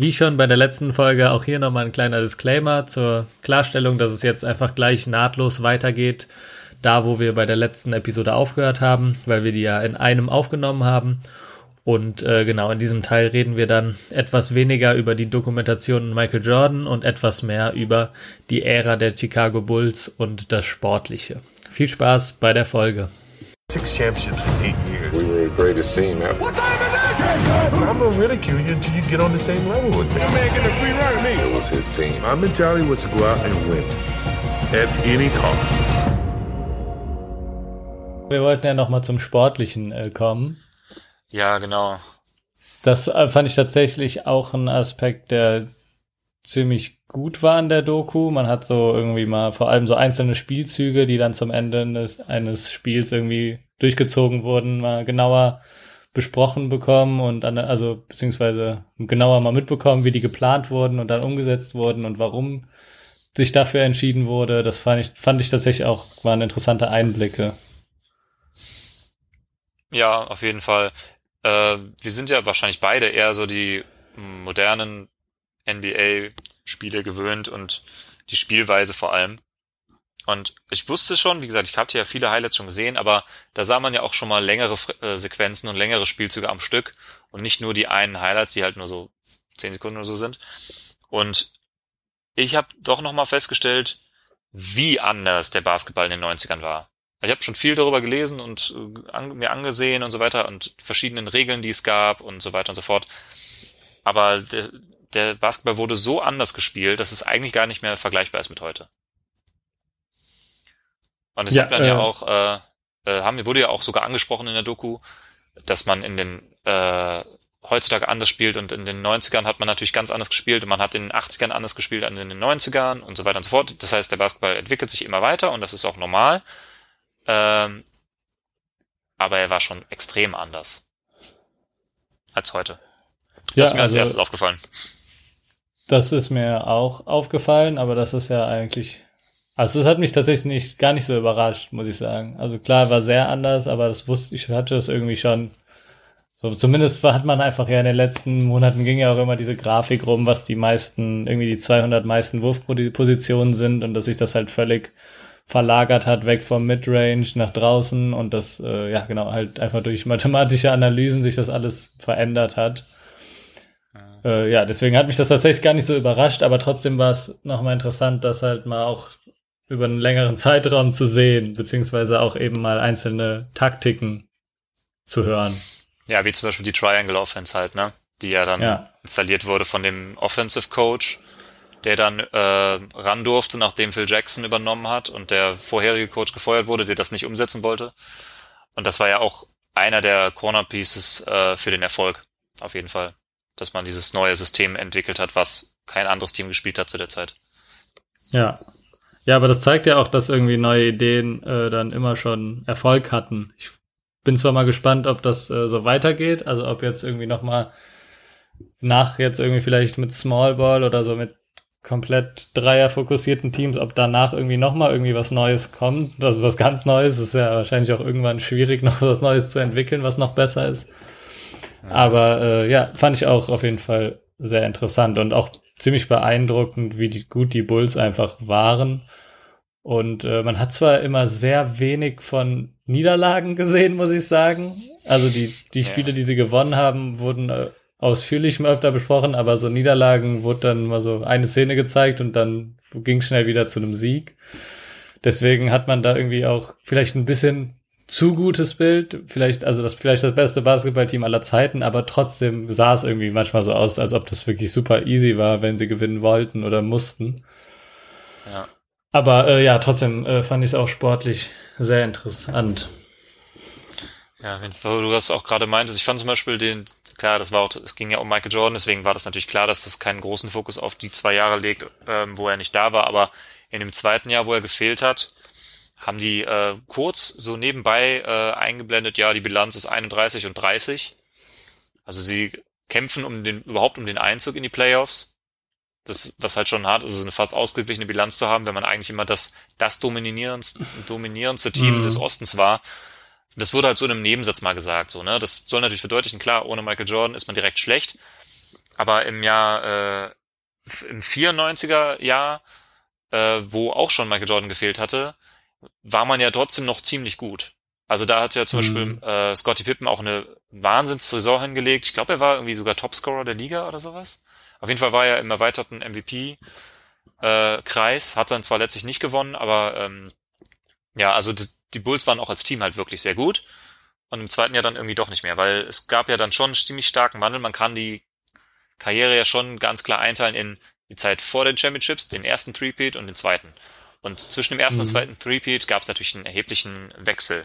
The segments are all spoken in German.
Wie schon bei der letzten Folge auch hier nochmal ein kleiner Disclaimer zur Klarstellung, dass es jetzt einfach gleich nahtlos weitergeht, da wo wir bei der letzten Episode aufgehört haben, weil wir die ja in einem aufgenommen haben. Und äh, genau in diesem Teil reden wir dann etwas weniger über die Dokumentation Michael Jordan und etwas mehr über die Ära der Chicago Bulls und das Sportliche. Viel Spaß bei der Folge. Six championships in eight years. We were the greatest team ever. What time is it? I'm gonna ridicule you until you get on the same level with me. That man getting a free run to me. It was his team. My mentality was to go out and win at any cost. Wir wollten ja nochmal zum Sportlichen äh, kommen. Ja, genau. Das äh, fand ich tatsächlich auch ein Aspekt, der ziemlich gut war in der Doku. Man hat so irgendwie mal vor allem so einzelne Spielzüge, die dann zum Ende eines, eines Spiels irgendwie durchgezogen wurden, mal genauer besprochen bekommen und an, also beziehungsweise genauer mal mitbekommen, wie die geplant wurden und dann umgesetzt wurden und warum sich dafür entschieden wurde. Das fand ich, fand ich tatsächlich auch, waren interessante Einblicke. Ja, auf jeden Fall. Äh, wir sind ja wahrscheinlich beide eher so die modernen NBA-Spiele gewöhnt und die Spielweise vor allem. Und ich wusste schon, wie gesagt, ich hatte ja viele Highlights schon gesehen, aber da sah man ja auch schon mal längere äh, Sequenzen und längere Spielzüge am Stück und nicht nur die einen Highlights, die halt nur so zehn Sekunden oder so sind. Und ich habe doch nochmal festgestellt, wie anders der Basketball in den 90ern war. Ich habe schon viel darüber gelesen und äh, an, mir angesehen und so weiter und verschiedenen Regeln, die es gab und so weiter und so fort. Aber der, der Basketball wurde so anders gespielt, dass es eigentlich gar nicht mehr vergleichbar ist mit heute. Und das ja, hat man äh, ja auch, äh, äh, haben, wurde ja auch sogar angesprochen in der Doku, dass man in den äh, heutzutage anders spielt und in den 90ern hat man natürlich ganz anders gespielt und man hat in den 80ern anders gespielt als in den 90ern und so weiter und so fort. Das heißt, der Basketball entwickelt sich immer weiter und das ist auch normal. Ähm, aber er war schon extrem anders als heute. Das ja, ist mir als also, erstes aufgefallen. Das ist mir auch aufgefallen, aber das ist ja eigentlich also es hat mich tatsächlich nicht, gar nicht so überrascht, muss ich sagen. Also klar, war sehr anders, aber das wusste ich, hatte das irgendwie schon. So, zumindest hat man einfach ja in den letzten Monaten ging ja auch immer diese Grafik rum, was die meisten, irgendwie die 200 meisten Wurfpositionen sind und dass sich das halt völlig verlagert hat, weg vom Midrange nach draußen und das, äh, ja genau, halt einfach durch mathematische Analysen sich das alles verändert hat. Äh, ja, deswegen hat mich das tatsächlich gar nicht so überrascht, aber trotzdem war es nochmal interessant, dass halt mal auch über einen längeren Zeitraum zu sehen, beziehungsweise auch eben mal einzelne Taktiken zu hören. Ja, wie zum Beispiel die Triangle Offense halt, ne? Die ja dann ja. installiert wurde von dem Offensive Coach, der dann äh, ran durfte, nachdem Phil Jackson übernommen hat und der vorherige Coach gefeuert wurde, der das nicht umsetzen wollte. Und das war ja auch einer der Corner Pieces äh, für den Erfolg, auf jeden Fall. Dass man dieses neue System entwickelt hat, was kein anderes Team gespielt hat zu der Zeit. Ja, ja, aber das zeigt ja auch, dass irgendwie neue Ideen äh, dann immer schon Erfolg hatten. Ich bin zwar mal gespannt, ob das äh, so weitergeht, also ob jetzt irgendwie noch mal nach jetzt irgendwie vielleicht mit Small Ball oder so mit komplett Dreier fokussierten Teams, ob danach irgendwie noch mal irgendwie was Neues kommt, also was ganz Neues, ist ja wahrscheinlich auch irgendwann schwierig, noch was Neues zu entwickeln, was noch besser ist. Aber äh, ja, fand ich auch auf jeden Fall sehr interessant und auch ziemlich beeindruckend, wie die, gut die Bulls einfach waren. Und äh, man hat zwar immer sehr wenig von Niederlagen gesehen, muss ich sagen. Also die, die Spiele, ja. die sie gewonnen haben, wurden äh, ausführlich mal öfter besprochen, aber so Niederlagen wurde dann mal so eine Szene gezeigt und dann ging schnell wieder zu einem Sieg. Deswegen hat man da irgendwie auch vielleicht ein bisschen zu gutes Bild, vielleicht, also das vielleicht das beste Basketballteam aller Zeiten, aber trotzdem sah es irgendwie manchmal so aus, als ob das wirklich super easy war, wenn sie gewinnen wollten oder mussten. Ja. Aber äh, ja, trotzdem äh, fand ich es auch sportlich sehr interessant. Ja, du das auch gerade meintest, ich fand zum Beispiel den, klar, das war auch, es ging ja um Michael Jordan, deswegen war das natürlich klar, dass das keinen großen Fokus auf die zwei Jahre legt, ähm, wo er nicht da war, aber in dem zweiten Jahr, wo er gefehlt hat, haben die äh, kurz so nebenbei äh, eingeblendet, ja, die Bilanz ist 31 und 30. Also sie kämpfen um den, überhaupt um den Einzug in die Playoffs. Das, was halt schon hart ist, also eine fast ausgeglichene Bilanz zu haben, wenn man eigentlich immer das, das dominierendste, dominierendste Team mhm. des Ostens war. Das wurde halt so in einem Nebensatz mal gesagt, so, ne. Das soll natürlich verdeutlichen, klar, ohne Michael Jordan ist man direkt schlecht. aber im Jahr, äh, im 94er Jahr, äh, wo auch schon Michael Jordan gefehlt hatte, war man ja trotzdem noch ziemlich gut. Also da hat ja zum Mhm. Beispiel äh, Scottie Pippen auch eine Wahnsinnssaison hingelegt. Ich glaube, er war irgendwie sogar Topscorer der Liga oder sowas. Auf jeden Fall war er im erweiterten MVP-Kreis, hat dann zwar letztlich nicht gewonnen, aber ähm, ja, also die, die Bulls waren auch als Team halt wirklich sehr gut. Und im zweiten Jahr dann irgendwie doch nicht mehr, weil es gab ja dann schon einen ziemlich starken Wandel. Man kann die Karriere ja schon ganz klar einteilen in die Zeit vor den Championships, den ersten Threepeat und den zweiten. Und zwischen dem ersten und Mhm. zweiten Threepeat gab es natürlich einen erheblichen Wechsel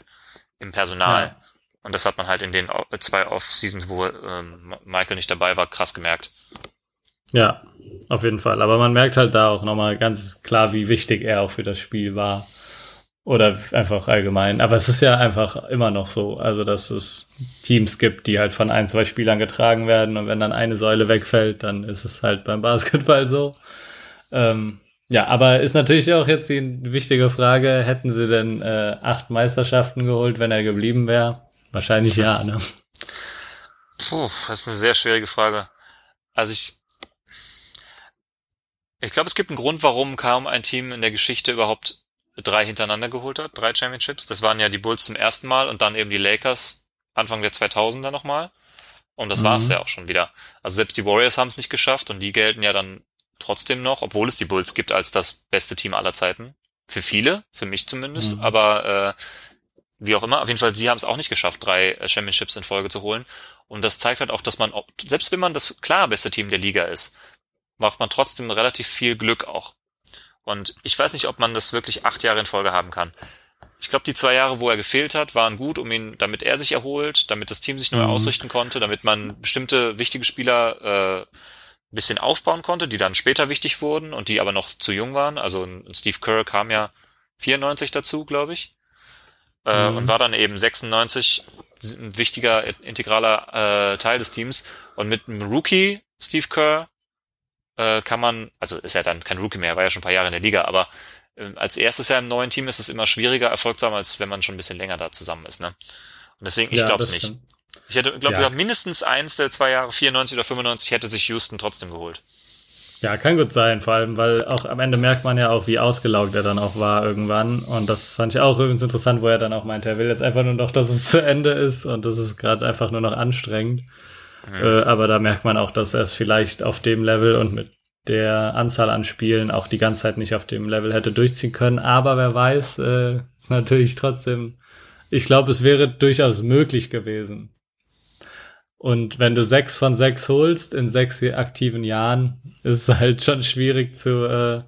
im Personal. Ja. Und das hat man halt in den zwei Off-Seasons, wo ähm, Michael nicht dabei war, krass gemerkt. Ja, auf jeden Fall. Aber man merkt halt da auch nochmal ganz klar, wie wichtig er auch für das Spiel war. Oder einfach allgemein. Aber es ist ja einfach immer noch so. Also, dass es Teams gibt, die halt von ein, zwei Spielern getragen werden. Und wenn dann eine Säule wegfällt, dann ist es halt beim Basketball so. Ähm, ja, aber ist natürlich auch jetzt die wichtige Frage, hätten sie denn äh, acht Meisterschaften geholt, wenn er geblieben wäre? Wahrscheinlich ja, ne? Puh, das ist eine sehr schwierige Frage. Also ich, ich glaube, es gibt einen Grund, warum kaum ein Team in der Geschichte überhaupt drei hintereinander geholt hat, drei Championships. Das waren ja die Bulls zum ersten Mal und dann eben die Lakers Anfang der 2000er nochmal. Und das Mhm. war's ja auch schon wieder. Also selbst die Warriors haben es nicht geschafft und die gelten ja dann trotzdem noch, obwohl es die Bulls gibt, als das beste Team aller Zeiten. Für viele, für mich zumindest, Mhm. aber äh, wie auch immer, auf jeden Fall, sie haben es auch nicht geschafft, drei äh, Championships in Folge zu holen. Und das zeigt halt auch, dass man, selbst wenn man das klar beste Team der Liga ist, macht man trotzdem relativ viel Glück auch. Und ich weiß nicht, ob man das wirklich acht Jahre in Folge haben kann. Ich glaube, die zwei Jahre, wo er gefehlt hat, waren gut, um ihn, damit er sich erholt, damit das Team sich neu Mhm. ausrichten konnte, damit man bestimmte wichtige Spieler äh, bisschen aufbauen konnte, die dann später wichtig wurden und die aber noch zu jung waren. Also Steve Kerr kam ja 94 dazu, glaube ich, äh, Mhm. und war dann eben 96 ein wichtiger, integraler äh, Teil des Teams. Und mit einem Rookie, Steve Kerr, äh, kann man, also ist er dann kein Rookie mehr, er war ja schon ein paar Jahre in der Liga, aber äh, als erstes Jahr im neuen Team ist es immer schwieriger, Erfolg zu haben, als wenn man schon ein bisschen länger da zusammen ist. Ne? Und deswegen, ich Ja, glaube es nicht. stimmt. Ich hätte, glaube Ja. ich, mindestens eins der zwei Jahre, 94 oder 95, hätte sich Houston trotzdem geholt. Ja, kann gut sein, vor allem, weil auch am Ende merkt man ja auch, wie ausgelaugt er dann auch war irgendwann. Und das fand ich auch übrigens interessant, wo er dann auch meinte, er will jetzt einfach nur noch, dass es zu Ende ist und das ist gerade einfach nur noch anstrengend. Mhm. Äh, aber da merkt man auch, dass er es vielleicht auf dem Level und mit der Anzahl an Spielen auch die ganze Zeit nicht auf dem Level hätte durchziehen können. Aber wer weiß, äh, ist natürlich trotzdem, ich glaube, es wäre durchaus möglich gewesen. Und wenn du sechs von sechs holst in sechs aktiven Jahren, ist es halt schon schwierig zu äh,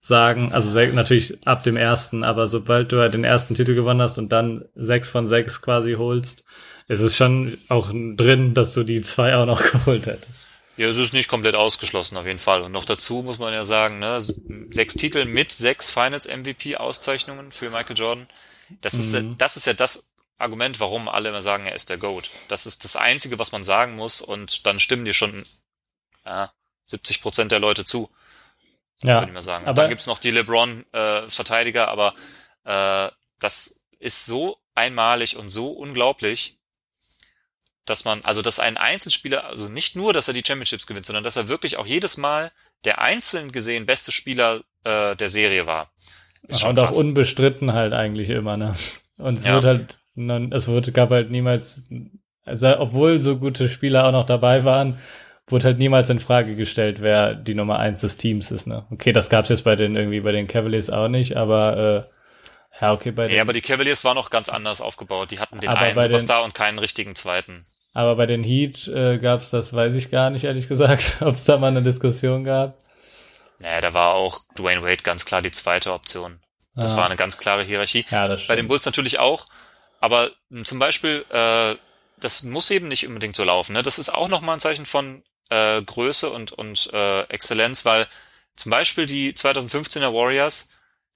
sagen. Also natürlich ab dem ersten, aber sobald du halt den ersten Titel gewonnen hast und dann sechs von sechs quasi holst, ist es schon auch drin, dass du die zwei auch noch geholt hättest. Ja, es ist nicht komplett ausgeschlossen auf jeden Fall. Und noch dazu muss man ja sagen, ne, sechs Titel mit sechs Finals MVP Auszeichnungen für Michael Jordan. Das ist Mhm. das ist ja das Argument, warum alle immer sagen, er ist der Goat. Das ist das einzige, was man sagen muss und dann stimmen dir schon ja, 70 Prozent der Leute zu, Ja, würde ich mal sagen. Aber- dann gibt's noch die LeBron äh, aber äh, das ist so einmalig und so unglaublich, dass man, also dass ein Einzelspieler, also nicht nur, dass er die Championships gewinnt, sondern dass er wirklich auch jedes Mal der einzeln gesehen beste Spieler äh, der Serie war. Ist schon und auch krass. unbestritten halt eigentlich immer, ne? Und es Ja. wird halt, non- es wurde, gab halt niemals, also obwohl so gute Spieler auch noch dabei waren, wurde halt niemals in Frage gestellt, wer die Nummer eins des Teams ist, ne? Okay, das gab's jetzt bei den irgendwie bei den Cavaliers auch nicht, aber äh, ja, okay, bei den, ja, aber die Cavaliers waren noch ganz anders aufgebaut. Die hatten den einen bei den- Superstar und keinen richtigen zweiten. aber bei den Heat äh, gab's das, weiß ich gar nicht, ehrlich gesagt, ob es da mal eine Diskussion gab. Naja, da war auch Dwayne Wade ganz klar die zweite Option. Das Ah. war eine ganz klare Hierarchie. Ja, das Bei den stimmt. Bulls natürlich auch. Aber mh, zum Beispiel, äh, das muss eben nicht unbedingt so laufen. Ne? Das ist auch nochmal ein Zeichen von äh, Größe und, und äh, Exzellenz, weil zum Beispiel die 2015er Warriors,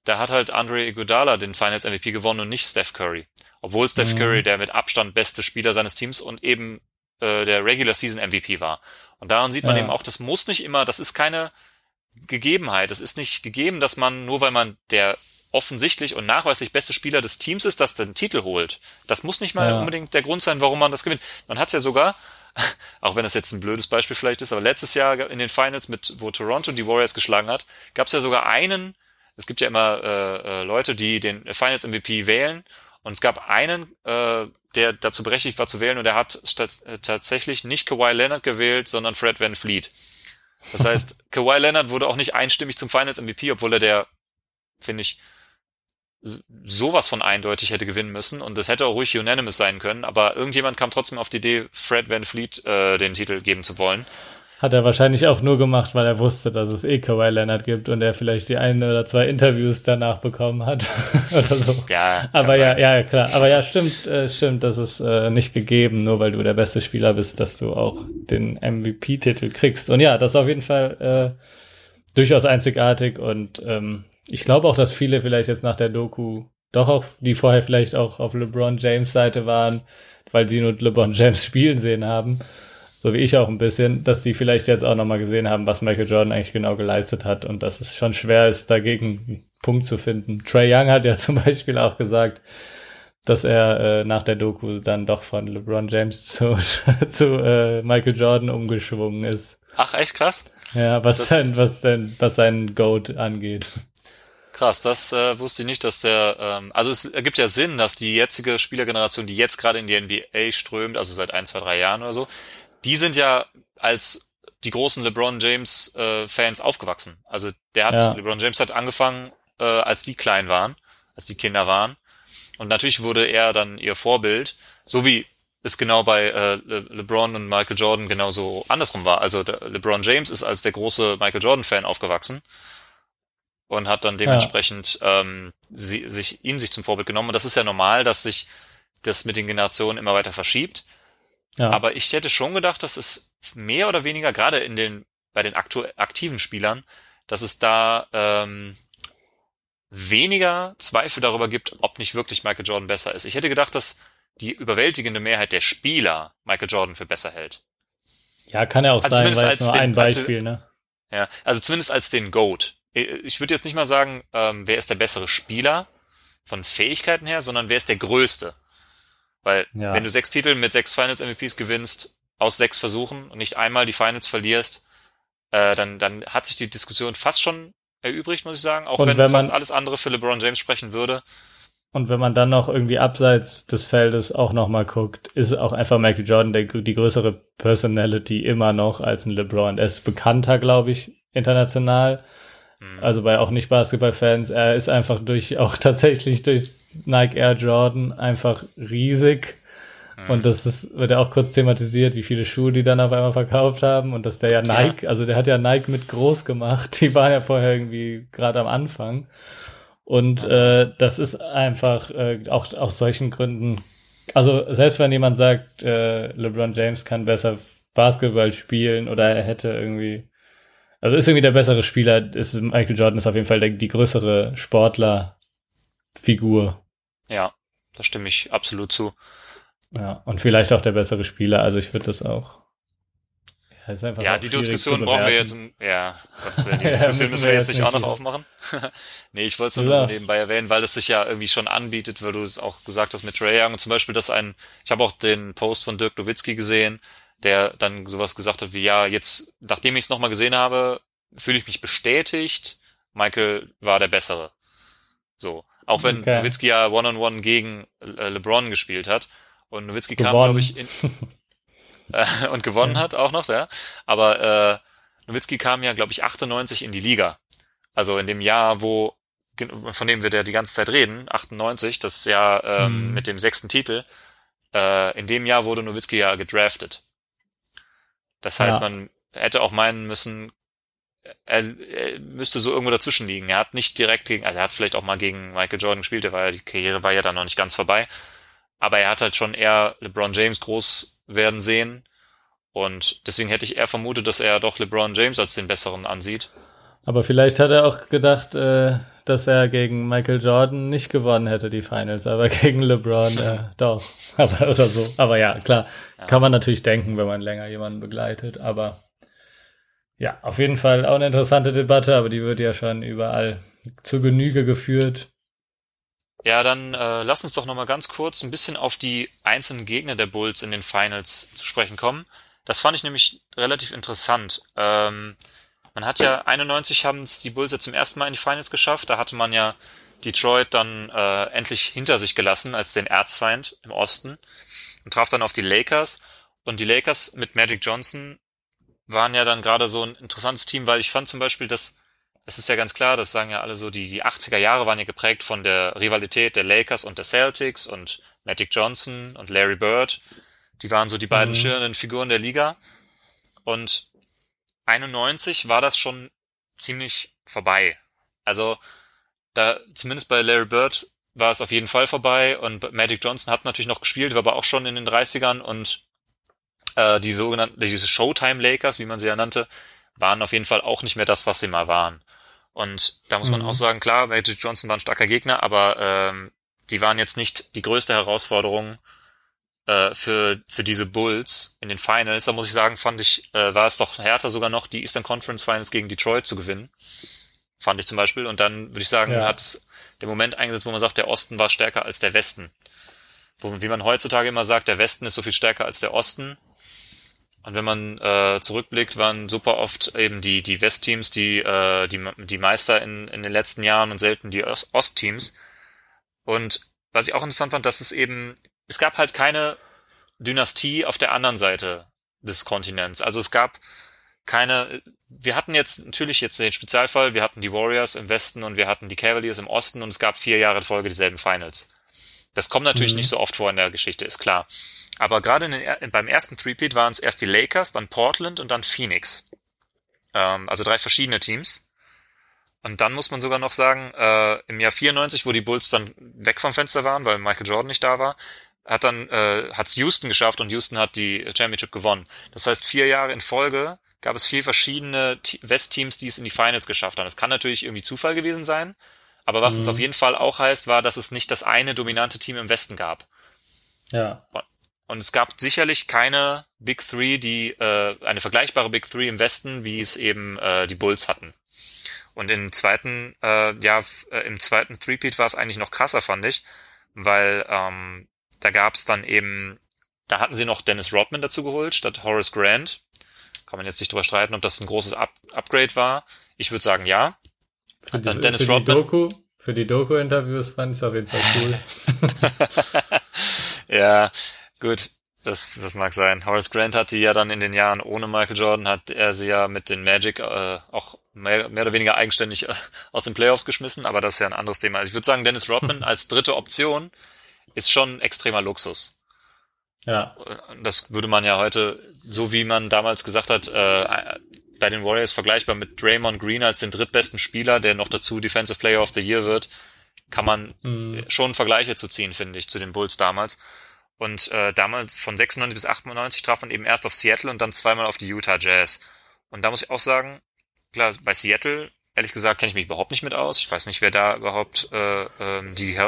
da hat halt Andre Iguodala den Finals MVP gewonnen und nicht Steph Curry. Obwohl Steph Mhm. Curry der mit Abstand beste Spieler seines Teams und eben äh, der Regular Season MVP war. Und daran sieht man Ja. eben auch, das muss nicht immer, das ist keine Gegebenheit. Es ist nicht gegeben, dass man, nur weil man der offensichtlich und nachweislich beste Spieler des Teams ist, das den Titel holt. Das muss nicht mal Ja. unbedingt der Grund sein, warum man das gewinnt. Man hat es ja sogar auch wenn das jetzt ein blödes Beispiel vielleicht ist, aber letztes Jahr in den Finals, mit wo Toronto die Warriors geschlagen hat, gab es ja sogar einen, es gibt ja immer äh, äh, Leute, die den Finals MVP wählen und es gab einen, äh, der dazu berechtigt war zu wählen und der hat äh, tatsächlich nicht Kawhi Leonard gewählt, sondern Fred Van Fleet. Das heißt, Kawhi Leonard wurde auch nicht einstimmig zum Finals MVP, obwohl er der, finde ich, sowas von eindeutig hätte gewinnen müssen und das hätte auch ruhig unanimous sein können, aber irgendjemand kam trotzdem auf die Idee, Fred Van Fleet äh, den Titel geben zu wollen. Hat er wahrscheinlich auch nur gemacht, weil er wusste, dass es eh Kawhi Leonard gibt und er vielleicht die eine oder zwei Interviews danach bekommen hat oder so. Ja, aber ja, ja, klar. Aber ja, stimmt, äh, stimmt, das ist äh, nicht gegeben, nur weil du der beste Spieler bist, dass du auch den MVP-Titel kriegst. Und ja, das ist auf jeden Fall äh, durchaus einzigartig und ähm, ich glaube auch, dass viele vielleicht jetzt nach der Doku doch auch, die vorher vielleicht auch auf LeBron James Seite waren, weil sie nur LeBron James spielen sehen haben, so wie ich auch ein bisschen, dass die vielleicht jetzt auch nochmal gesehen haben, was Michael Jordan eigentlich genau geleistet hat und dass es schon schwer ist, dagegen einen Punkt zu finden. Trey Young hat ja zum Beispiel auch gesagt, dass er äh, nach der Doku dann doch von LeBron James zu, zu äh, Michael Jordan umgeschwungen ist. Ach, echt krass? Ja, was das denn, was denn, was sein Goat angeht. Krass, das äh, wusste ich nicht, dass der, ähm, also es ergibt ja Sinn, dass die jetzige Spielergeneration, die jetzt gerade in die NBA strömt, also seit ein, zwei, drei Jahren oder so, die sind ja als die großen LeBron James äh, Fans aufgewachsen. Also der hat, ja. LeBron James hat angefangen, äh, als die klein waren, als die Kinder waren. Und natürlich wurde er dann ihr Vorbild, so wie es genau bei äh, Le LeBron und Michael Jordan genauso andersrum war. Also LeBron James ist als der große Michael Jordan Fan aufgewachsen und hat dann dementsprechend ja. ähm, sie, sich ihn sich zum Vorbild genommen. Und das ist ja normal, dass sich das mit den Generationen immer weiter verschiebt. Ja. Aber ich hätte schon gedacht, dass es mehr oder weniger, gerade in den, bei den aktu aktiven Spielern, dass es da ähm, weniger Zweifel darüber gibt, ob nicht wirklich Michael Jordan besser ist. Ich hätte gedacht, dass die überwältigende Mehrheit der Spieler Michael Jordan für besser hält. Ja, kann ja auch also sein, weil es nur den, ein Beispiel, als, ne? Ja, also zumindest als den GOAT. Äh, ich würde jetzt nicht mal sagen, ähm, wer ist der bessere Spieler von Fähigkeiten her, sondern wer ist der größte. Weil ja. wenn du sechs Titel mit sechs Finals MVPs gewinnst, aus sechs Versuchen und nicht einmal die Finals verlierst, äh, dann, dann hat sich die Diskussion fast schon erübrigt, muss ich sagen. Auch und wenn, wenn fast alles andere für LeBron James sprechen würde. Und wenn man dann noch irgendwie abseits des Feldes auch nochmal guckt, ist auch einfach Michael Jordan der, die größere Personality immer noch als ein LeBron. Er ist bekannter, glaube ich, international. Mhm. Also bei auch nicht Basketballfans. Er ist einfach durch, auch tatsächlich durch Nike Air Jordan einfach riesig. Mhm. Und das ist, wird ja auch kurz thematisiert, wie viele Schuhe die dann auf einmal verkauft haben und dass der ja Nike, ja. also der hat ja Nike mit groß gemacht. Die waren ja vorher irgendwie gerade am Anfang. Und äh, das ist einfach äh, auch aus solchen Gründen, also selbst wenn jemand sagt, äh, LeBron James kann besser Basketball spielen oder er hätte irgendwie also ist irgendwie der bessere Spieler, ist Michael Jordan ist auf jeden Fall der, die größere Sportlerfigur. Ja, da stimme ich absolut zu. Ja, und vielleicht auch der bessere Spieler, also ich würde das auch. Ja, ist einfach ja die Diskussion brauchen wir jetzt, ja, Gottes Willen, die Diskussion ja, müssen wir jetzt nicht auch noch aufmachen. nee, ich wollte es nur ja. so nebenbei erwähnen, weil es sich ja irgendwie schon anbietet, weil du es auch gesagt hast mit Trey Young und zum Beispiel, dass ein, ich habe auch den Post von Dirk Nowitzki gesehen, der dann sowas gesagt hat wie, ja, jetzt, nachdem ich es nochmal gesehen habe, fühle ich mich bestätigt, Michael war der Bessere. So. Auch wenn okay. Nowitzki ja One-on-One -on -one gegen äh, LeBron gespielt hat. Und Nowitzki kam, glaube ich, in, äh, und gewonnen ja. hat auch noch, ja. Aber äh, Nowitzki kam ja, glaube ich, 98 in die Liga. Also in dem Jahr, wo, von dem wir da die ganze Zeit reden, 98, das Jahr ähm, hm. mit dem sechsten Titel, äh, in dem Jahr wurde Nowitzki ja gedraftet. Das heißt, ja. man hätte auch meinen müssen, er, er müsste so irgendwo dazwischen liegen. Er hat nicht direkt gegen, also er hat vielleicht auch mal gegen Michael Jordan gespielt, der war ja, die Karriere war ja dann noch nicht ganz vorbei. Aber er hat halt schon eher LeBron James groß werden sehen. Und deswegen hätte ich eher vermutet, dass er doch LeBron James als den besseren ansieht. Aber vielleicht hat er auch gedacht, äh, dass er gegen Michael Jordan nicht gewonnen hätte, die Finals, aber gegen LeBron äh, doch. Aber, oder so. Aber ja, klar, ja. kann man natürlich denken, wenn man länger jemanden begleitet. Aber ja, auf jeden Fall auch eine interessante Debatte, aber die wird ja schon überall zu Genüge geführt. Ja, dann äh, lass uns doch noch mal ganz kurz ein bisschen auf die einzelnen Gegner der Bulls in den Finals zu sprechen kommen. Das fand ich nämlich relativ interessant. Ähm, man hat ja 91 haben es die Bulls ja zum ersten Mal in die Finals geschafft. Da hatte man ja Detroit dann äh, endlich hinter sich gelassen als den Erzfeind im Osten und traf dann auf die Lakers. Und die Lakers mit Magic Johnson waren ja dann gerade so ein interessantes Team, weil ich fand zum Beispiel, dass es ist ja ganz klar, das sagen ja alle so, die, die 80er Jahre waren ja geprägt von der Rivalität der Lakers und der Celtics und Magic Johnson und Larry Bird. Die waren so die beiden mhm. schirrenden Figuren der Liga. Und 91 war das schon ziemlich vorbei. Also da zumindest bei Larry Bird war es auf jeden Fall vorbei und Magic Johnson hat natürlich noch gespielt, war aber auch schon in den 30ern und äh, die sogenannten, diese Showtime Lakers, wie man sie ja nannte, waren auf jeden Fall auch nicht mehr das, was sie mal waren. Und da muss man mhm. auch sagen, klar, Magic Johnson war ein starker Gegner, aber ähm, die waren jetzt nicht die größte Herausforderung äh, für, für diese Bulls in den Finals. Da muss ich sagen, fand ich, äh, war es doch härter sogar noch, die Eastern Conference Finals gegen Detroit zu gewinnen. Fand ich zum Beispiel. Und dann würde ich sagen, ja. hat es der Moment eingesetzt, wo man sagt, der Osten war stärker als der Westen. Wo, wie man heutzutage immer sagt, der Westen ist so viel stärker als der Osten. Und wenn man äh, zurückblickt, waren super oft eben die, die Westteams die, äh, die, die Meister in, in den letzten Jahren und selten die Ostteams. Und was ich auch interessant fand, dass es eben, es gab halt keine Dynastie auf der anderen Seite des Kontinents. Also es gab keine, wir hatten jetzt natürlich jetzt den Spezialfall, wir hatten die Warriors im Westen und wir hatten die Cavaliers im Osten und es gab vier Jahre in Folge dieselben Finals. Das kommt natürlich mhm. nicht so oft vor in der Geschichte, ist klar. Aber gerade in, beim ersten Threepeat waren es erst die Lakers, dann Portland und dann Phoenix. Ähm, also drei verschiedene Teams. Und dann muss man sogar noch sagen, äh, im Jahr 94, wo die Bulls dann weg vom Fenster waren, weil Michael Jordan nicht da war, hat dann äh, hat's Houston geschafft und Houston hat die Championship gewonnen. Das heißt, vier Jahre in Folge gab es vier verschiedene West-Teams, die es in die Finals geschafft haben. Das kann natürlich irgendwie Zufall gewesen sein, aber was mhm. es auf jeden Fall auch heißt, war, dass es nicht das eine dominante Team im Westen gab. Ja. Und es gab sicherlich keine Big Three, die äh, eine vergleichbare Big Three im Westen, wie es eben äh, die Bulls hatten. Und im zweiten, äh, ja, äh, im zweiten Threepeat war es eigentlich noch krasser, fand ich, weil ähm, da gab es dann eben, da hatten sie noch Dennis Rodman dazu geholt statt Horace Grant. Kann man jetzt nicht drüber streiten, ob das ein großes Up Upgrade war. Ich würde sagen, ja. Für die, dann Dennis für Rodman. Die Doku, für die Doku-Interviews fand ich es auf jeden Fall cool. ja, gut. Das, das mag sein. Horace Grant hat die ja dann in den Jahren ohne Michael Jordan, hat er sie ja mit den Magic äh, auch mehr, mehr oder weniger eigenständig äh, aus den Playoffs geschmissen, aber das ist ja ein anderes Thema. Also ich würde sagen, Dennis Rodman als dritte Option ist schon extremer Luxus. Ja. Das würde man ja heute, so wie man damals gesagt hat, äh, bei den Warriors vergleichbar mit Draymond Green als den drittbesten Spieler, der noch dazu Defensive Player of the Year wird, kann man mhm. schon Vergleiche zu ziehen, finde ich, zu den Bulls damals. Und äh, damals von 96 bis 98 traf man eben erst auf Seattle und dann zweimal auf die Utah Jazz. Und da muss ich auch sagen, klar, bei Seattle, ehrlich gesagt, kenne ich mich überhaupt nicht mit aus. Ich weiß nicht, wer da überhaupt äh, äh, die,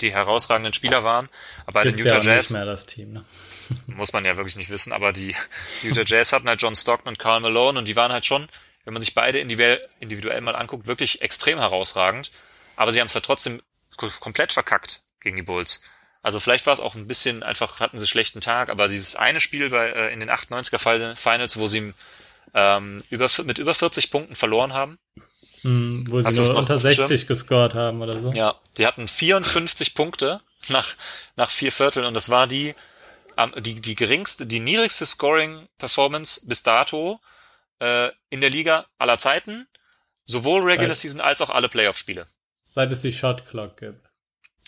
die herausragenden Spieler waren. Aber bei den Utah ja Jazz. Nicht mehr das Team, ne? muss man ja wirklich nicht wissen, aber die Utah Jazz hatten halt John Stockton und Carl Malone und die waren halt schon, wenn man sich beide individuell mal anguckt, wirklich extrem herausragend. Aber sie haben es halt trotzdem komplett verkackt gegen die Bulls. Also vielleicht war es auch ein bisschen einfach, hatten sie schlechten Tag, aber dieses eine Spiel bei, äh, in den 98er Finals, wo sie ähm, über, mit über 40 Punkten verloren haben. Mm, wo sie nur unter 60 gescored haben oder so. Ja, die hatten 54 Punkte nach, nach vier Vierteln und das war die, die, die geringste, die niedrigste Scoring-Performance bis dato äh, in der Liga aller Zeiten, sowohl Regular seit, Season als auch alle Playoff-Spiele. Seit es die Shot Clock gibt.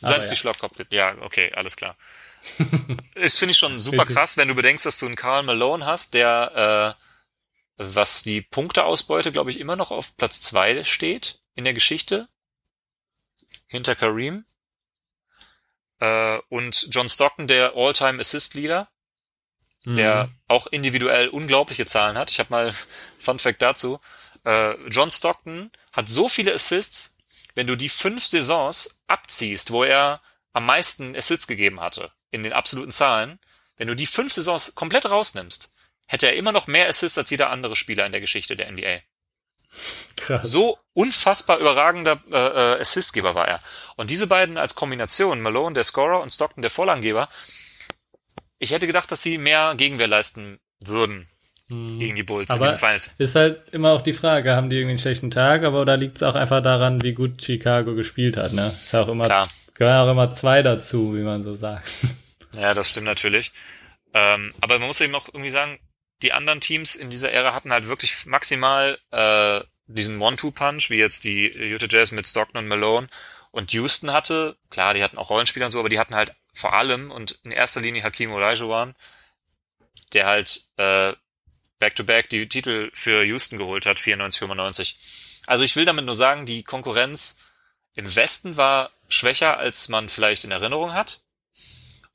Seit es ja. die Shot Clock gibt, ja, okay, alles klar. ist, finde ich, schon super krass, wenn du bedenkst, dass du einen Karl Malone hast, der, äh, was die Punkteausbeute, glaube ich, immer noch auf Platz zwei steht in der Geschichte. Hinter Kareem. Äh, und John Stockton, der All-Time Assist Leader, mhm. der auch individuell unglaubliche Zahlen hat. Ich habe mal Fun Fact dazu. Äh, John Stockton hat so viele Assists, wenn du die fünf Saisons abziehst, wo er am meisten Assists gegeben hatte, in den absoluten Zahlen, wenn du die fünf Saisons komplett rausnimmst, hätte er immer noch mehr Assists als jeder andere Spieler in der Geschichte der NBA. Krass. So unfassbar überragender äh, äh, Assistgeber war er. Und diese beiden als Kombination, Malone der Scorer und Stockton der Vorlagengeber, ich hätte gedacht, dass sie mehr Gegenwehr leisten würden Mhm. gegen die Bulls in Aber diesen Finals. ist halt immer auch die Frage, haben die irgendwie einen schlechten Tag, aber oder liegt es auch einfach daran, wie gut Chicago gespielt hat, ne? Ist auch immer, Klar. gehören auch immer zwei dazu, wie man so sagt. Ja, das stimmt natürlich. Ähm, aber man muss eben auch irgendwie sagen, die anderen Teams in dieser Ära hatten halt wirklich maximal äh, diesen One-Two-Punch, wie jetzt die Utah Jazz mit Stockton und Malone. Und Houston hatte, klar, die hatten auch Rollenspieler und so, aber die hatten halt vor allem und in erster Linie Hakim Olajuwon, der halt äh, Back-to-Back die Titel für Houston geholt hat, 94, 95. Also ich will damit nur sagen, die Konkurrenz im Westen war schwächer, als man vielleicht in Erinnerung hat.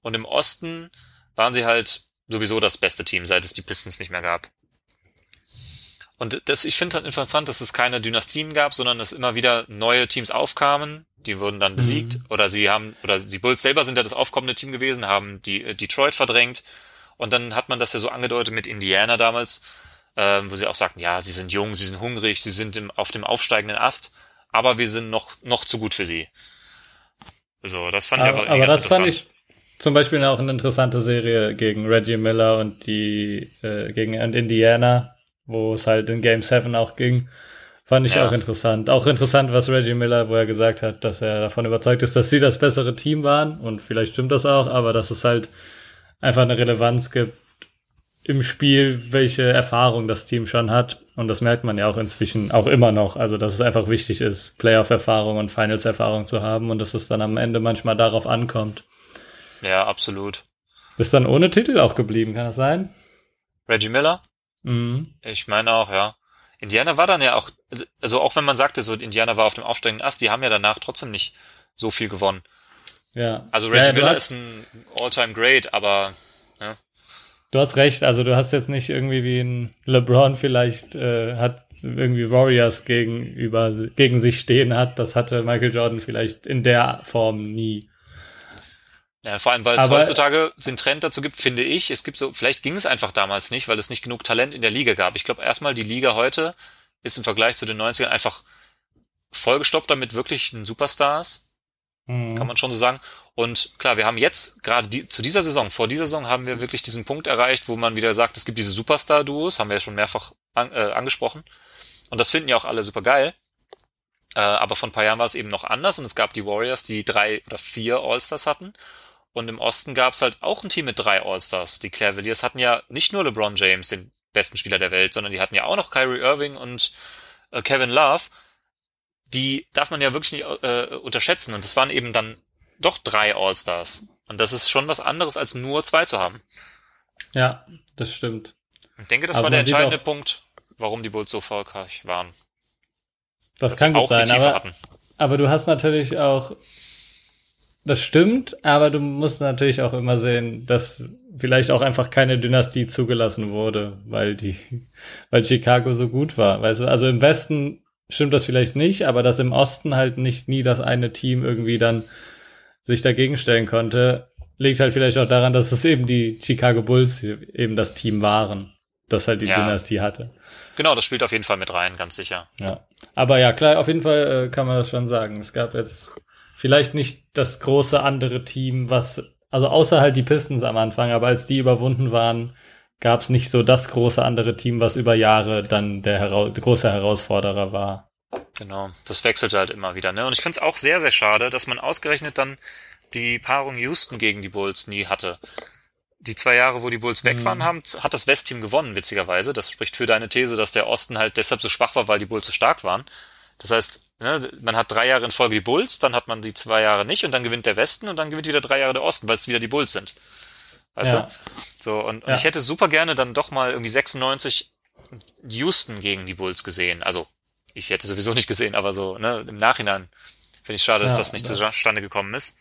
Und im Osten waren sie halt sowieso das beste Team, seit es die Pistons nicht mehr gab. Und das, ich finde halt interessant, dass es keine Dynastien gab, sondern dass immer wieder neue Teams aufkamen, die wurden dann besiegt, oder sie haben, oder die Bulls selber sind ja das aufkommende Team gewesen, haben die äh, Detroit verdrängt. Und dann hat man das ja so angedeutet mit Indiana damals, ähm, wo sie auch sagten, ja, sie sind jung, sie sind hungrig, sie sind im, auf dem aufsteigenden Ast, aber wir sind noch, noch zu gut für sie. So, das fand ich einfach Aber, aber das fand interessant. ich zum Beispiel auch eine interessante Serie gegen Reggie Miller und die äh, gegen und Indiana, wo es halt in Game 7 auch ging. Fand ich Ja. auch interessant. Auch interessant, was Reggie Miller, wo er gesagt hat, dass er davon überzeugt ist, dass sie das bessere Team waren. Und vielleicht stimmt das auch, aber dass es halt einfach eine Relevanz gibt im Spiel, welche Erfahrung das Team schon hat. Und das merkt man ja auch inzwischen auch immer noch. Also, dass es einfach wichtig ist, Playoff-Erfahrung und Finals-Erfahrung zu haben und dass es dann am Ende manchmal darauf ankommt. Ja, absolut. Ist dann ohne Titel auch geblieben, kann das sein? Reggie Miller? Mhm. Ich meine auch, ja. Indiana war dann ja auch, also auch wenn man sagte, so Indiana war auf dem aufsteigenden Ast, die haben ja danach trotzdem nicht so viel gewonnen. Ja. Also Ja, Reggie ja, Miller ist ein All-Time Great, aber Du hast recht, also du hast jetzt nicht irgendwie wie ein LeBron vielleicht äh, hat irgendwie Warriors gegenüber gegen sich stehen hat. Das hatte Michael Jordan vielleicht in der Form nie. Ja, vor allem, weil es heutzutage den Trend dazu gibt, finde ich, es gibt so, vielleicht ging es einfach damals nicht, weil es nicht genug Talent in der Liga gab. Ich glaube erstmal, die Liga heute ist im Vergleich zu den 90ern einfach vollgestopfter mit wirklichen Superstars. Mhm. kann man schon so sagen. Und klar, wir haben jetzt gerade die, zu dieser Saison, vor dieser Saison haben wir wirklich diesen Punkt erreicht, wo man wieder sagt, es gibt diese Superstar-Duos, haben wir ja schon mehrfach an, äh, angesprochen. Und das finden ja auch alle super geil. Äh, aber vor ein paar Jahren war es eben noch anders und es gab die Warriors, die drei oder vier All-Stars hatten. Und im Osten gab es halt auch ein Team mit drei All-Stars. Die Cavaliers hatten ja nicht nur LeBron James, den besten Spieler der Welt, sondern die hatten ja auch noch Kyrie Irving und äh, Kevin Love die darf man ja wirklich nicht äh, unterschätzen. Und es waren eben dann doch drei All-Stars. Und das ist schon was anderes, als nur zwei zu haben. Ja, das stimmt. Ich denke, das Aber war der entscheidende auch- Punkt, warum die Bulls so erfolgreich waren. Das Dass kann gut auch sein, aber, hatten. aber du hast natürlich auch, das stimmt, aber du musst natürlich auch immer sehen, dass vielleicht auch einfach keine Dynastie zugelassen wurde, weil die, weil Chicago so gut war. Weißt du, also im Westen stimmt das vielleicht nicht, aber dass im Osten halt nicht nie das eine Team irgendwie dann sich dagegen stellen konnte, liegt halt vielleicht auch daran, dass es eben die Chicago Bulls eben das Team waren, das halt die Ja. Dynastie hatte. Genau, das spielt auf jeden Fall mit rein, ganz sicher. Ja. Aber ja, klar, auf jeden Fall äh, kann man das schon sagen. Es gab jetzt vielleicht nicht das große andere Team, was, also außer halt die Pistons am Anfang, aber als die überwunden waren, gab es nicht so das große andere Team, was über Jahre dann der, Hera große Herausforderer war. Genau, das wechselte halt immer wieder. Ne? Und ich finde es auch sehr, sehr schade, dass man ausgerechnet dann die Paarung Houston gegen die Bulls nie hatte. Die zwei Jahre, wo die Bulls weg Mhm. waren, haben, hat das Westteam gewonnen, witzigerweise. Das spricht für deine These, dass der Osten halt deshalb so schwach war, weil die Bulls so stark waren. Das heißt, man hat drei Jahre in Folge die Bulls, dann hat man die zwei Jahre nicht und dann gewinnt der Westen und dann gewinnt wieder drei Jahre der Osten, weil es wieder die Bulls sind. Weißt Ja. du? So, und, und Ja. ich hätte super gerne dann doch mal irgendwie 96 Houston gegen die Bulls gesehen. Also, ich hätte sowieso nicht gesehen, aber so, ne, im Nachhinein finde ich schade, dass Ja, das nicht zustande gekommen ist.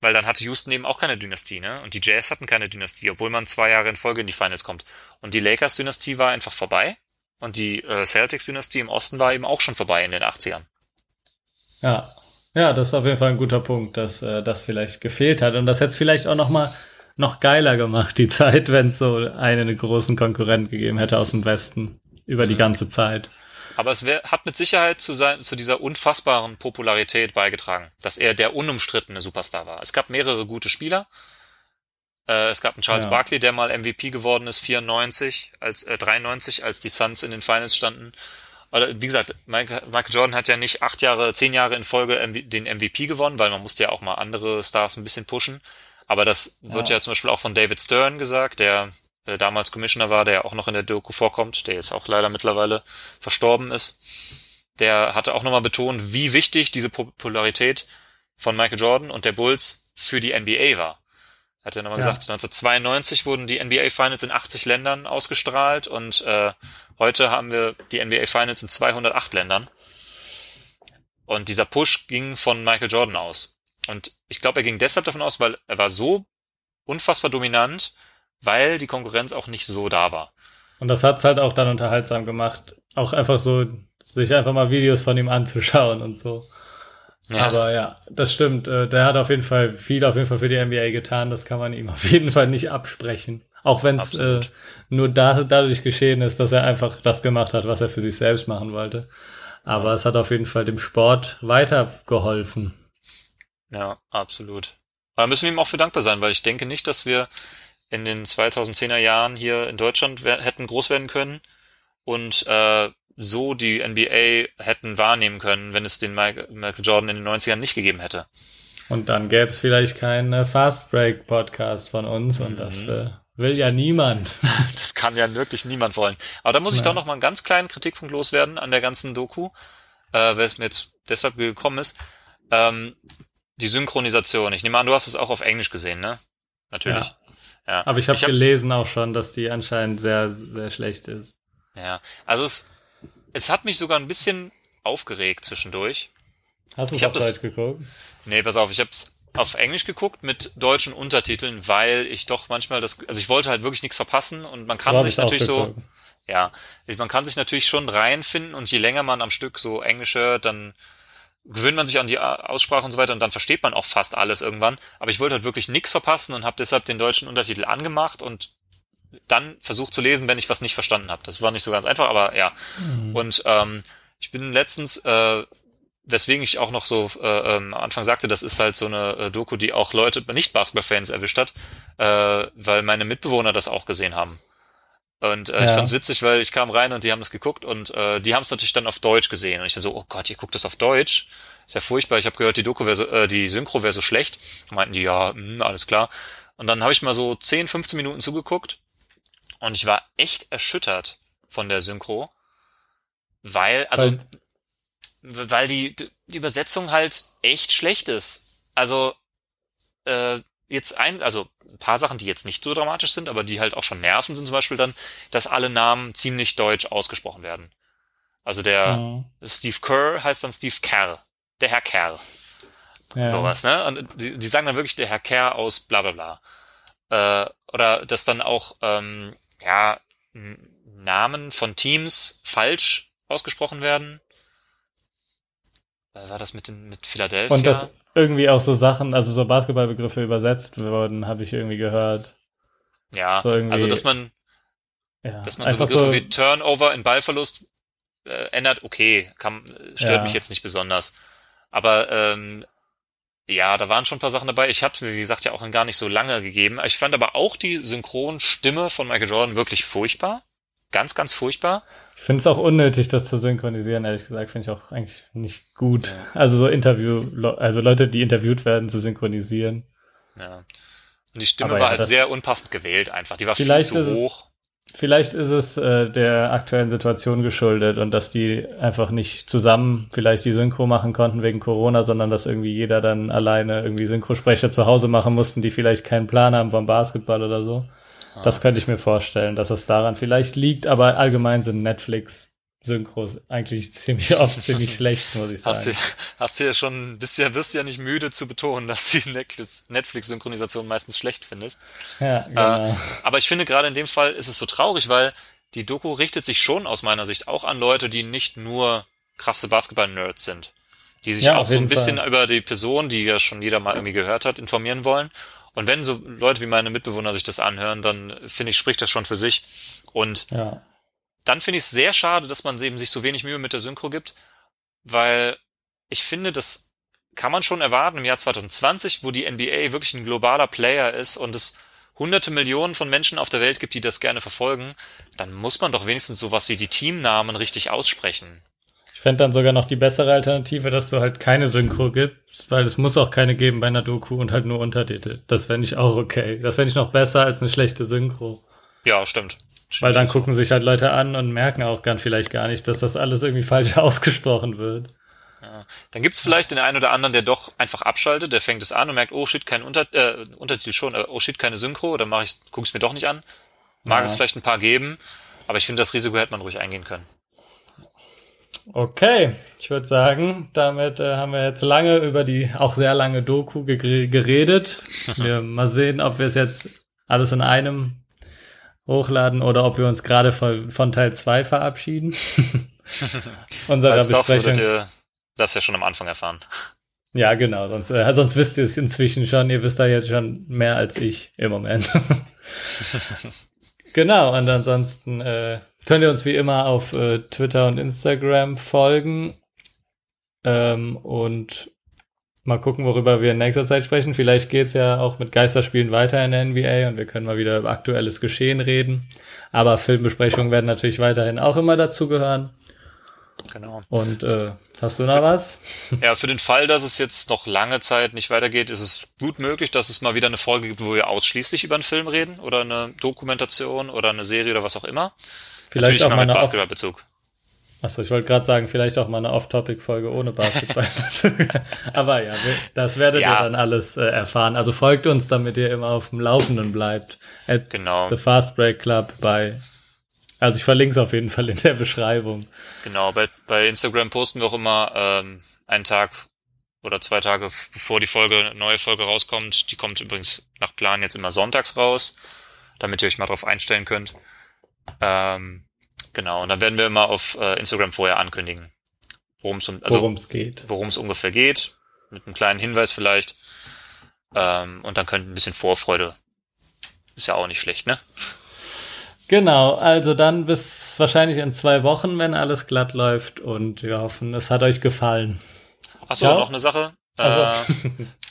Weil dann hatte Houston eben auch keine Dynastie, ne? Und die Jazz hatten keine Dynastie, obwohl man zwei Jahre in Folge in die Finals kommt. Und die Lakers-Dynastie war einfach vorbei. Und die äh, Celtics-Dynastie im Osten war eben auch schon vorbei in den 80ern. Ja. Ja, das ist auf jeden Fall ein guter Punkt, dass äh, das vielleicht gefehlt hat. Und das hätte es vielleicht auch noch mal noch geiler gemacht, die Zeit, wenn es so einen großen Konkurrent gegeben hätte aus dem Westen über die ganze Zeit. Aber es wär, hat mit Sicherheit zu, sein, zu dieser unfassbaren Popularität beigetragen, dass er der unumstrittene Superstar war. Es gab mehrere gute Spieler. Äh, es gab einen Charles Ja. Barkley, der mal MVP geworden ist, 94, als äh, 93, als die Suns in den Finals standen. Oder wie gesagt, Michael, Michael Jordan hat ja nicht acht Jahre, zehn Jahre in Folge MV den MVP gewonnen, weil man musste ja auch mal andere Stars ein bisschen pushen. Aber das wird Ja. ja zum Beispiel auch von David Stern gesagt, der äh, damals Commissioner war, der ja auch noch in der Doku vorkommt, der jetzt auch leider mittlerweile verstorben ist. Der hatte auch nochmal betont, wie wichtig diese Popularität von Michael Jordan und der Bulls für die NBA war. Hat er nochmal Ja. gesagt, 1992 wurden die NBA Finals in 80 Ländern ausgestrahlt und äh, heute haben wir die NBA Finals in 208 Ländern. Und dieser Push ging von Michael Jordan aus. Und ich glaube, er ging deshalb davon aus, weil er war so unfassbar dominant, weil die Konkurrenz auch nicht so da war. Und das hat's halt auch dann unterhaltsam gemacht. Auch einfach so, sich einfach mal Videos von ihm anzuschauen und so. Ja. Aber ja, das stimmt. Äh, Der hat auf jeden Fall viel auf jeden Fall für die NBA getan. Das kann man ihm auf jeden Fall nicht absprechen. Auch wenn es äh, nur da, dadurch geschehen ist, dass er einfach das gemacht hat, was er für sich selbst machen wollte. Aber es hat auf jeden Fall dem Sport weitergeholfen. Ja, absolut. Aber müssen wir ihm auch für dankbar sein, weil ich denke nicht, dass wir in den 2010er Jahren hier in Deutschland hätten groß werden können und äh, so die NBA hätten wahrnehmen können, wenn es den Michael Jordan in den 90ern nicht gegeben hätte. Und dann gäbe es vielleicht keinen äh, Fast Break Podcast von uns und das äh, will ja niemand. Das kann ja wirklich niemand wollen. Aber da muss ich Nein. doch noch mal einen ganz kleinen Kritikpunkt loswerden an der ganzen Doku, äh, weil es mir jetzt deshalb gekommen ist. Ähm, die Synchronisation. Ich nehme an, du hast es auch auf Englisch gesehen, ne? Natürlich. Ja. Aber ich habe gelesen auch schon, dass die anscheinend sehr, sehr schlecht ist. Ja, also es, es hat mich sogar ein bisschen aufgeregt zwischendurch. Hast du es auf das- Deutsch geguckt? Nee, pass auf, ich habe es auf Englisch geguckt mit deutschen Untertiteln, weil ich doch manchmal das, also ich wollte halt wirklich nichts verpassen und man kann sich natürlich so, ja, man kann sich natürlich schon reinfinden und je länger man am Stück so Englisch hört, dann gewöhnt man sich an die Aussprache und so weiter und dann versteht man auch fast alles irgendwann. Aber ich wollte halt wirklich nichts verpassen und habe deshalb den deutschen Untertitel angemacht und dann versucht zu lesen, wenn ich was nicht verstanden habe. Das war nicht so ganz einfach, aber ja. Mhm. Und ähm, ich bin letztens, äh, weswegen ich auch noch so äh, ähm, am Anfang sagte, das ist halt so eine äh, Doku, die auch Leute, nicht Basketball-Fans erwischt hat, äh, weil meine Mitbewohner das auch gesehen haben. Und äh, ich Ja. fand's witzig, weil ich kam rein und die haben das geguckt und äh, die haben es natürlich dann auf Deutsch gesehen. Und ich dann so, oh Gott, ihr guckt das auf Deutsch? Ist ja furchtbar. Ich habe gehört, die Doku wäre so, äh, die Synchro wäre so schlecht. Meinten die, ja, mh, alles klar. Und dann habe ich mal so 10, 15 Minuten zugeguckt und ich war echt erschüttert von der Synchro. Weil, also, Weil- weil die, die Übersetzung halt echt schlecht ist. Also, äh, jetzt ein, also ein paar Sachen, die jetzt nicht so dramatisch sind, aber die halt auch schon nerven, sind zum Beispiel dann, dass alle Namen ziemlich deutsch ausgesprochen werden. Also der Mhm. Steve Kerr heißt dann Steve Kerr. Der Herr Kerr. Ja. Sowas, ne? Und die, die sagen dann wirklich der Herr Kerr aus bla bla bla. Äh, oder dass dann auch, ähm, ja, Namen von Teams falsch ausgesprochen werden. Äh, war das mit, den, mit Philadelphia? Und dass irgendwie auch so Sachen, also so Basketballbegriffe übersetzt wurden, habe ich irgendwie gehört. ja, so irgendwie- also dass man, Ja. dass man so Begriffe so, wie Turnover in Ballverlust äh, ändert, okay, kann, äh, stört Ja. mich jetzt nicht besonders. Aber ähm, ja, da waren schon ein paar Sachen dabei. Ich habe, wie gesagt, ja auch gar nicht so lange gegeben. Ich fand aber auch die Synchronstimme von Michael Jordan wirklich furchtbar. Ganz, ganz furchtbar. ich finde es auch unnötig, das zu synchronisieren, ehrlich gesagt, finde ich auch eigentlich nicht gut. Also so Interview, also Leute, die interviewt werden, zu synchronisieren. Ja. Und die Stimme Aber war ja, halt sehr unpassend gewählt einfach. Die war viel zu hoch. Vielleicht ist es äh, der aktuellen Situation geschuldet und dass die einfach nicht zusammen vielleicht die Synchro machen konnten wegen Corona, sondern dass irgendwie jeder dann alleine irgendwie Synchrosprecher zu Hause machen mussten, die vielleicht keinen Plan haben vom Basketball oder so. Das könnte ich mir vorstellen, dass es daran vielleicht liegt, aber allgemein sind Netflix-Synchros eigentlich ziemlich oft ziemlich schlecht, muss ich Hast du, sagen. hast du ja schon, bist ja, wirst ja nicht müde zu betonen, dass du die Netflix- Netflix-Synchronisation meistens schlecht findest. Ja, genau. Äh, aber ich finde gerade in dem Fall ist es so traurig, weil die Doku richtet sich schon aus meiner Sicht auch an Leute, die nicht nur krasse Basketball-Nerds sind. Die sich Ja, auch so ein bisschen Fall. über die Person, die ja schon jeder mal irgendwie gehört hat, informieren wollen. Und wenn so Leute wie meine Mitbewohner sich das anhören, dann finde ich, spricht das schon für sich. Und ja. Dann finde ich es sehr schade, dass man eben sich so wenig Mühe mit der Synchro gibt, weil ich finde, das kann man schon erwarten im Jahr 2020, wo die NBA wirklich ein globaler Player ist und es hunderte Millionen von Menschen auf der Welt gibt, die das gerne verfolgen, dann muss man doch wenigstens sowas wie die Teamnamen richtig aussprechen. Ich fände dann sogar noch die bessere Alternative, dass du halt keine Synchro gibst, weil es muss auch keine geben bei einer Doku und halt nur Untertitel. Das fände ich auch okay. Das fände ich noch besser als eine schlechte Synchro. Ja, stimmt. Weil dann gucken sich halt Leute an und merken auch ganz vielleicht gar nicht, dass das alles irgendwie falsch ausgesprochen wird. Ja. Dann gibt's vielleicht den einen oder anderen, der doch einfach abschaltet, der fängt es an und merkt, oh shit, kein Unter äh, Untertitel schon, äh, oh shit, keine Synchro, dann mache ich, gucke ich mir doch nicht an. Mag ja. es vielleicht ein paar geben, aber ich finde, das Risiko hätte man ruhig eingehen können. Okay, ich würde sagen, damit äh, haben wir jetzt lange über die auch sehr lange Doku geredet. wir mal sehen, ob wir es jetzt alles in einem hochladen oder ob wir uns gerade von, von Teil 2 verabschieden. Unserer Falls Besprechung. Doch, ihr das ja schon am Anfang erfahren. Ja, genau. Sonst, äh, sonst wisst ihr es inzwischen schon. Ihr wisst da jetzt schon mehr als ich im Moment. genau. Und ansonsten äh, könnt ihr uns wie immer auf äh, Twitter und Instagram folgen. Ähm, und mal gucken, worüber wir in nächster Zeit sprechen. Vielleicht geht's ja auch mit Geisterspielen weiter in der NBA und wir können mal wieder über aktuelles Geschehen reden. Aber Filmbesprechungen werden natürlich weiterhin auch immer dazugehören. Genau. Und äh, hast du noch was? Ja, für den Fall, dass es jetzt noch lange Zeit nicht weitergeht, ist es gut möglich, dass es mal wieder eine Folge gibt, wo wir ausschließlich über einen Film reden oder eine Dokumentation oder eine Serie oder was auch immer. Vielleicht Natürlich auch mal mit Basketballbezug. Achso, ich wollte gerade sagen, vielleicht auch mal eine Off-Topic-Folge ohne Basketballbezug. Aber ja, das werdet ja. ihr dann alles äh, erfahren. Also folgt uns, damit ihr immer auf dem Laufenden bleibt. At genau. The Fast Break Club bei also ich verlinke es auf jeden Fall in der Beschreibung. Genau, bei, bei Instagram posten wir auch immer ähm, einen Tag oder zwei Tage bevor die Folge, neue Folge rauskommt. Die kommt übrigens nach Plan jetzt immer sonntags raus, damit ihr euch mal drauf einstellen könnt. Ähm, genau, und dann werden wir immer auf äh, Instagram vorher ankündigen, worum es um, also, geht. Worum es ungefähr geht, mit einem kleinen Hinweis vielleicht. Ähm, und dann könnt ihr ein bisschen Vorfreude. Ist ja auch nicht schlecht, ne? Genau, also dann bis wahrscheinlich in zwei Wochen, wenn alles glatt läuft und wir hoffen, es hat euch gefallen. Achso, noch eine Sache. Also,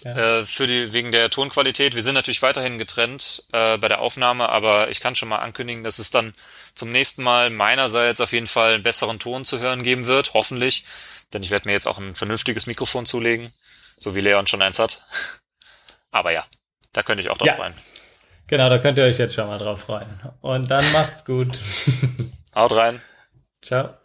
äh, äh, für die wegen der Tonqualität. Wir sind natürlich weiterhin getrennt äh, bei der Aufnahme, aber ich kann schon mal ankündigen, dass es dann zum nächsten Mal meinerseits auf jeden Fall einen besseren Ton zu hören geben wird, hoffentlich. Denn ich werde mir jetzt auch ein vernünftiges Mikrofon zulegen, so wie Leon schon eins hat. Aber ja, da könnte ich auch drauf ja. freuen. Genau, da könnt ihr euch jetzt schon mal drauf freuen. Und dann macht's gut. Haut rein. Ciao.